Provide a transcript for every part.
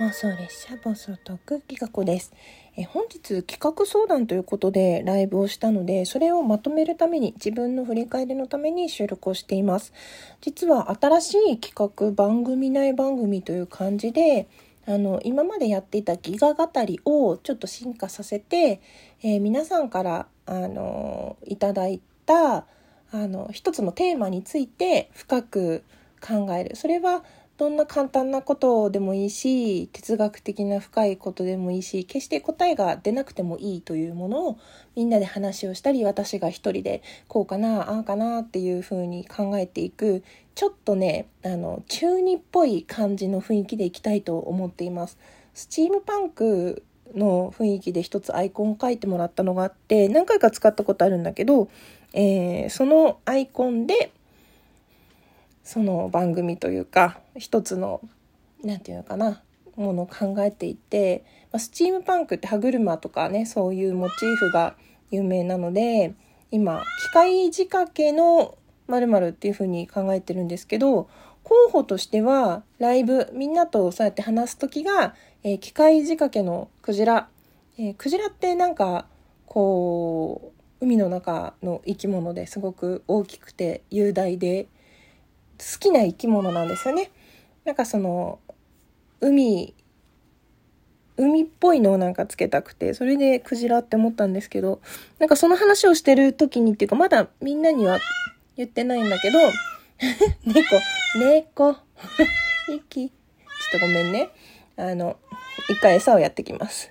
妄想列車暴走トーク企画です。え本日企画相談ということでライブをしたのでそれをまとめるために自分の振り返りのために収録をしています。実は新しい企画番組内番組という感じであの今までやっていたギガ語りをちょっと進化させて、えー、皆さんからあのいただいたあの一つのテーマについて深く考える。それはどんな簡単なことでもいいし哲学的な深いことでもいいし決して答えが出なくてもいいというものをみんなで話をしたり私が一人でこうかなああかなっていうふうに考えていくちょっとねあの中二っぽい感じの雰囲気でいきたいと思っています。スチームパンクの雰囲気で一つアイコンを書いてもらったのがあって何回か使ったことあるんだけど、えー、そのアイコンでその番組というか一つの何て言うのかなものを考えていて、まあ、スチームパンクって歯車とかねそういうモチーフが有名なので今機械仕掛けの〇〇っていうふうに考えてるんですけど候補としてはライブみんなとそうやって話す時が、えー、機械仕掛けのクジラ、えー、クジラってなんかこう海の中の生き物ですごく大きくて雄大で好きな生き物なんですよね。なんかその海海っぽいのをなんかつけたくてそれでクジラって思ったんですけどなんかその話をしてる時にっていうかまだみんなには言ってないんだけど 猫猫 息ちょっとごめんね。あの一回餌をやってきます。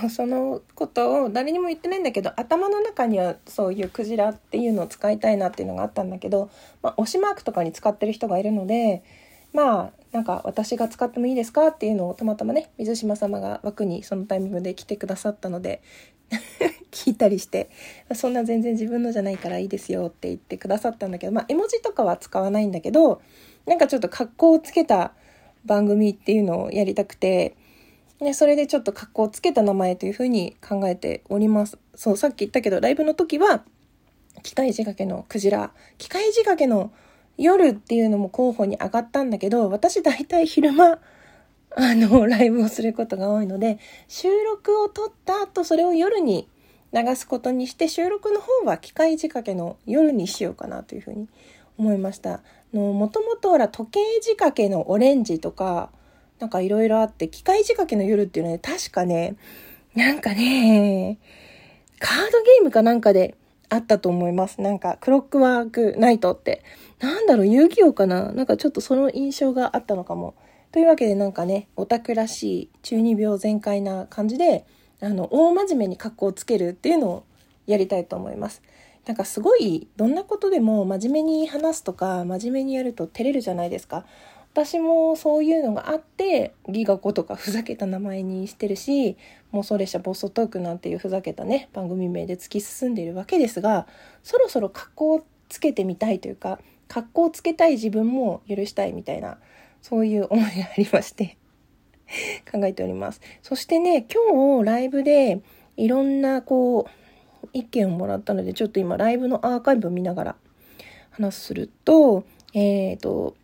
そうそのことを誰にも言ってないんだけど頭の中にはそういうクジラっていうのを使いたいなっていうのがあったんだけど、まあ、推しマークとかに使ってる人がいるのでまあなんか私が使ってもいいですかっていうのをたまたまね水島様が枠にそのタイミングで来てくださったので 聞いたりしてそんな全然自分のじゃないからいいですよって言ってくださったんだけどまあ絵文字とかは使わないんだけどなんかちょっと格好をつけた番組っていうのをやりたくてね、それでちょっと格好をつけた名前というふうに考えております。そう、さっき言ったけど、ライブの時は、機械仕掛けのクジラ、機械仕掛けの夜っていうのも候補に上がったんだけど、私大体昼間、あの、ライブをすることが多いので、収録を撮った後、それを夜に流すことにして、収録の方は機械仕掛けの夜にしようかなというふうに思いました。の、もともとほら、時計仕掛けのオレンジとか、なんかいろいろあって、機械仕掛けの夜っていうのは、ね、確かね、なんかね、カードゲームかなんかであったと思います。なんか、クロックワークナイトって。なんだろう、遊戯王かななんかちょっとその印象があったのかも。というわけでなんかね、オタクらしい中二病全開な感じで、あの、大真面目に格好をつけるっていうのをやりたいと思います。なんかすごい、どんなことでも真面目に話すとか、真面目にやると照れるじゃないですか。私もそういうのがあってギガ子とかふざけた名前にしてるし妄想列車ボストークなんていうふざけたね番組名で突き進んでいるわけですがそろそろ格好をつけてみたいというか格好をつけたい自分も許したいみたいなそういう思いがありまして考えております。そしてね今日ライブでいろんなこう意見をもらったのでちょっと今ライブのアーカイブを見ながら話するとえっ、ー、と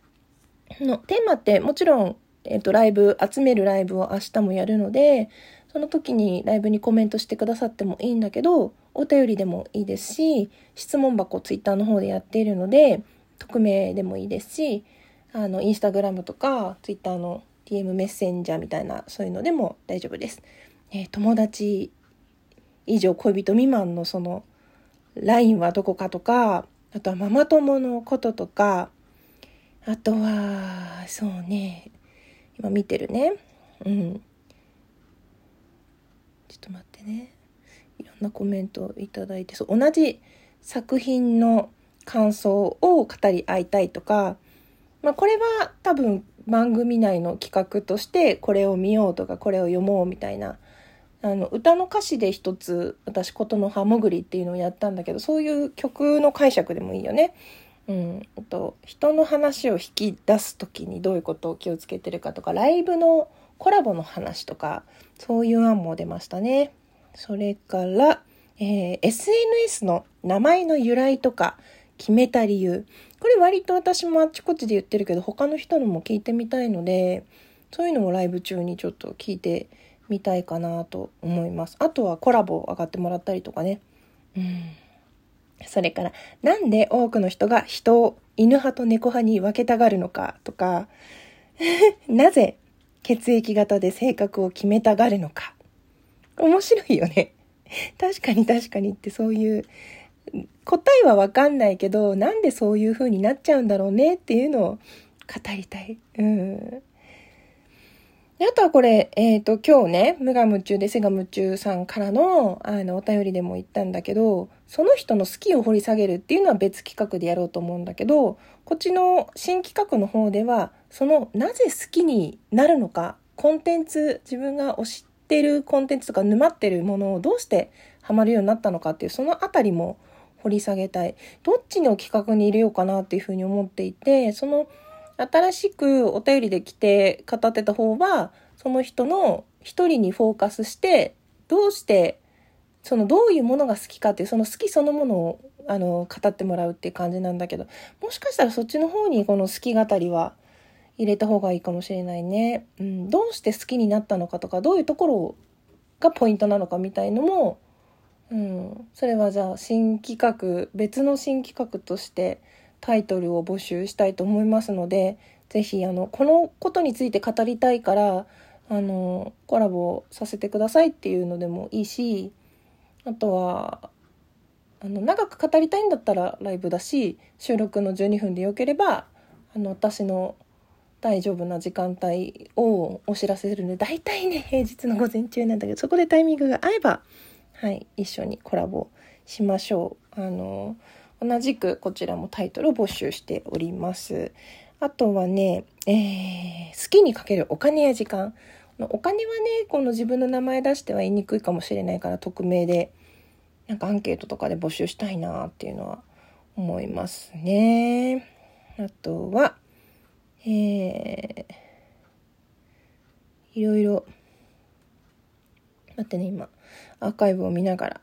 のテーマってもちろん、えっ、ー、と、ライブ、集めるライブを明日もやるので、その時にライブにコメントしてくださってもいいんだけど、お便りでもいいですし、質問箱ツイッターの方でやっているので、匿名でもいいですし、あの、インスタグラムとか、ツイッターの DM メッセンジャーみたいな、そういうのでも大丈夫です。えー、友達以上恋人未満のその、LINE はどこかとか、あとはママ友のこととか、あとは、そうね。今見てるね。うん。ちょっと待ってね。いろんなコメントいただいて、そう、同じ作品の感想を語り合いたいとか、まあこれは多分番組内の企画としてこれを見ようとかこれを読もうみたいなあの歌の歌詞で一つ私琴の葉もぐりっていうのをやったんだけどそういう曲の解釈でもいいよね。うん、と人の話を引き出す時にどういうことを気をつけてるかとかライブのコラボの話とかそういう案も出ましたね。それから、えー、SNS の名前の由来とか決めた理由これ割と私もあっちこっちで言ってるけど他の人のも聞いてみたいのでそういうのもライブ中にちょっと聞いてみたいかなと思います。あとはコラボ上がってもらったりとかね。うん。それから、なんで多くの人が人を犬派と猫派に分けたがるのかとか、なぜ血液型で性格を決めたがるのか。面白いよね。確かに確かにってそういう、答えはわかんないけど、なんでそういう風になっちゃうんだろうねっていうのを語りたい。うん。あとはこれ、えっ、ー、と、今日ね、無我夢中で背が夢中さんからの、あの、お便りでも言ったんだけど、その人の好きを掘り下げるっていうのは別企画でやろうと思うんだけど、こっちの新企画の方では、その、なぜ好きになるのか、コンテンツ、自分が推してるコンテンツとか沼ってるものをどうしてハマるようになったのかっていう、そのあたりも掘り下げたい。どっちの企画に入れようかなっていうふうに思っていて、その、新しくお便りで来て語ってた方は、その人の一人にフォーカスして、どうして、そのどういうものが好きかっていう、その好きそのものを、あの、語ってもらうっていう感じなんだけど、もしかしたらそっちの方にこの好き語りは入れた方がいいかもしれないね。うん、どうして好きになったのかとか、どういうところがポイントなのかみたいのも、うん、それはじゃあ新企画、別の新企画として、タイトルを募集したいと思いますので、ぜひ、あの、このことについて語りたいから、あの、コラボさせてくださいっていうのでもいいし、あとは、あの、長く語りたいんだったらライブだし、収録の12分でよければ、あの、私の大丈夫な時間帯をお知らせするので、大体ね、平日の午前中なんだけど、そこでタイミングが合えば、はい、一緒にコラボしましょう。あの、同じくこちらもタイトルを募集しております。あとはね、えー、好きにかけるお金や時間。お金はね、この自分の名前出しては言いにくいかもしれないから匿名で、なんかアンケートとかで募集したいなっていうのは思いますね。あとは、えー、いろいろ、待ってね、今、アーカイブを見ながら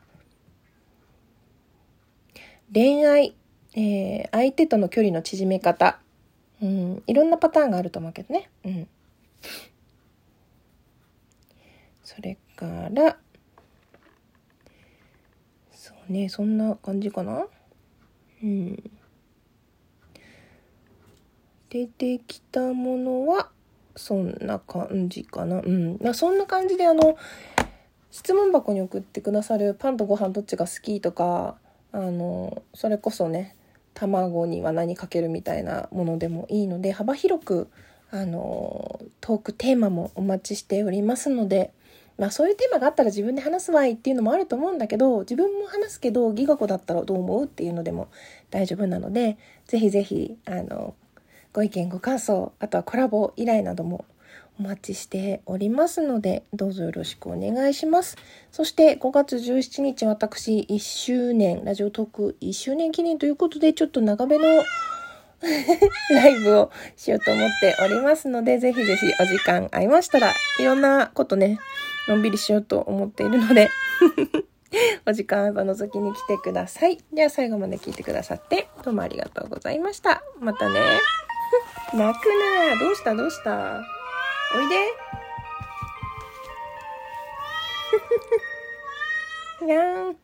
恋愛、えー、相手との距離の縮め方、うん、いろんなパターンがあると思うけどね。うん。それから、そうね、そんな感じかな？うん。出てきたものは、そんな感じかな？うん。まあ、そんな感じで、あの、質問箱に送ってくださるパンとご飯どっちが好きとか、あのそれこそね卵には何かけるみたいなものでもいいので幅広くあのトークテーマもお待ちしておりますので、まあ、そういうテーマがあったら自分で話すわいっていうのもあると思うんだけど自分も話すけどギガ子だったらどう思うっていうのでも大丈夫なのでぜひぜひあのご意見ご感想あとはコラボ依頼などもお待ちしておりますので、どうぞよろしくお願いします。そして5月17日私1周年、ラジオトーク1周年記念ということで、ちょっと長めの ライブをしようと思っておりますので、ぜひぜひお時間合いましたら、いろんなことね、のんびりしようと思っているので お時間あれば覗きに来てください。では最後まで聞いてくださって、どうもありがとうございました。またね。泣くなどうした？どうした？おいで やん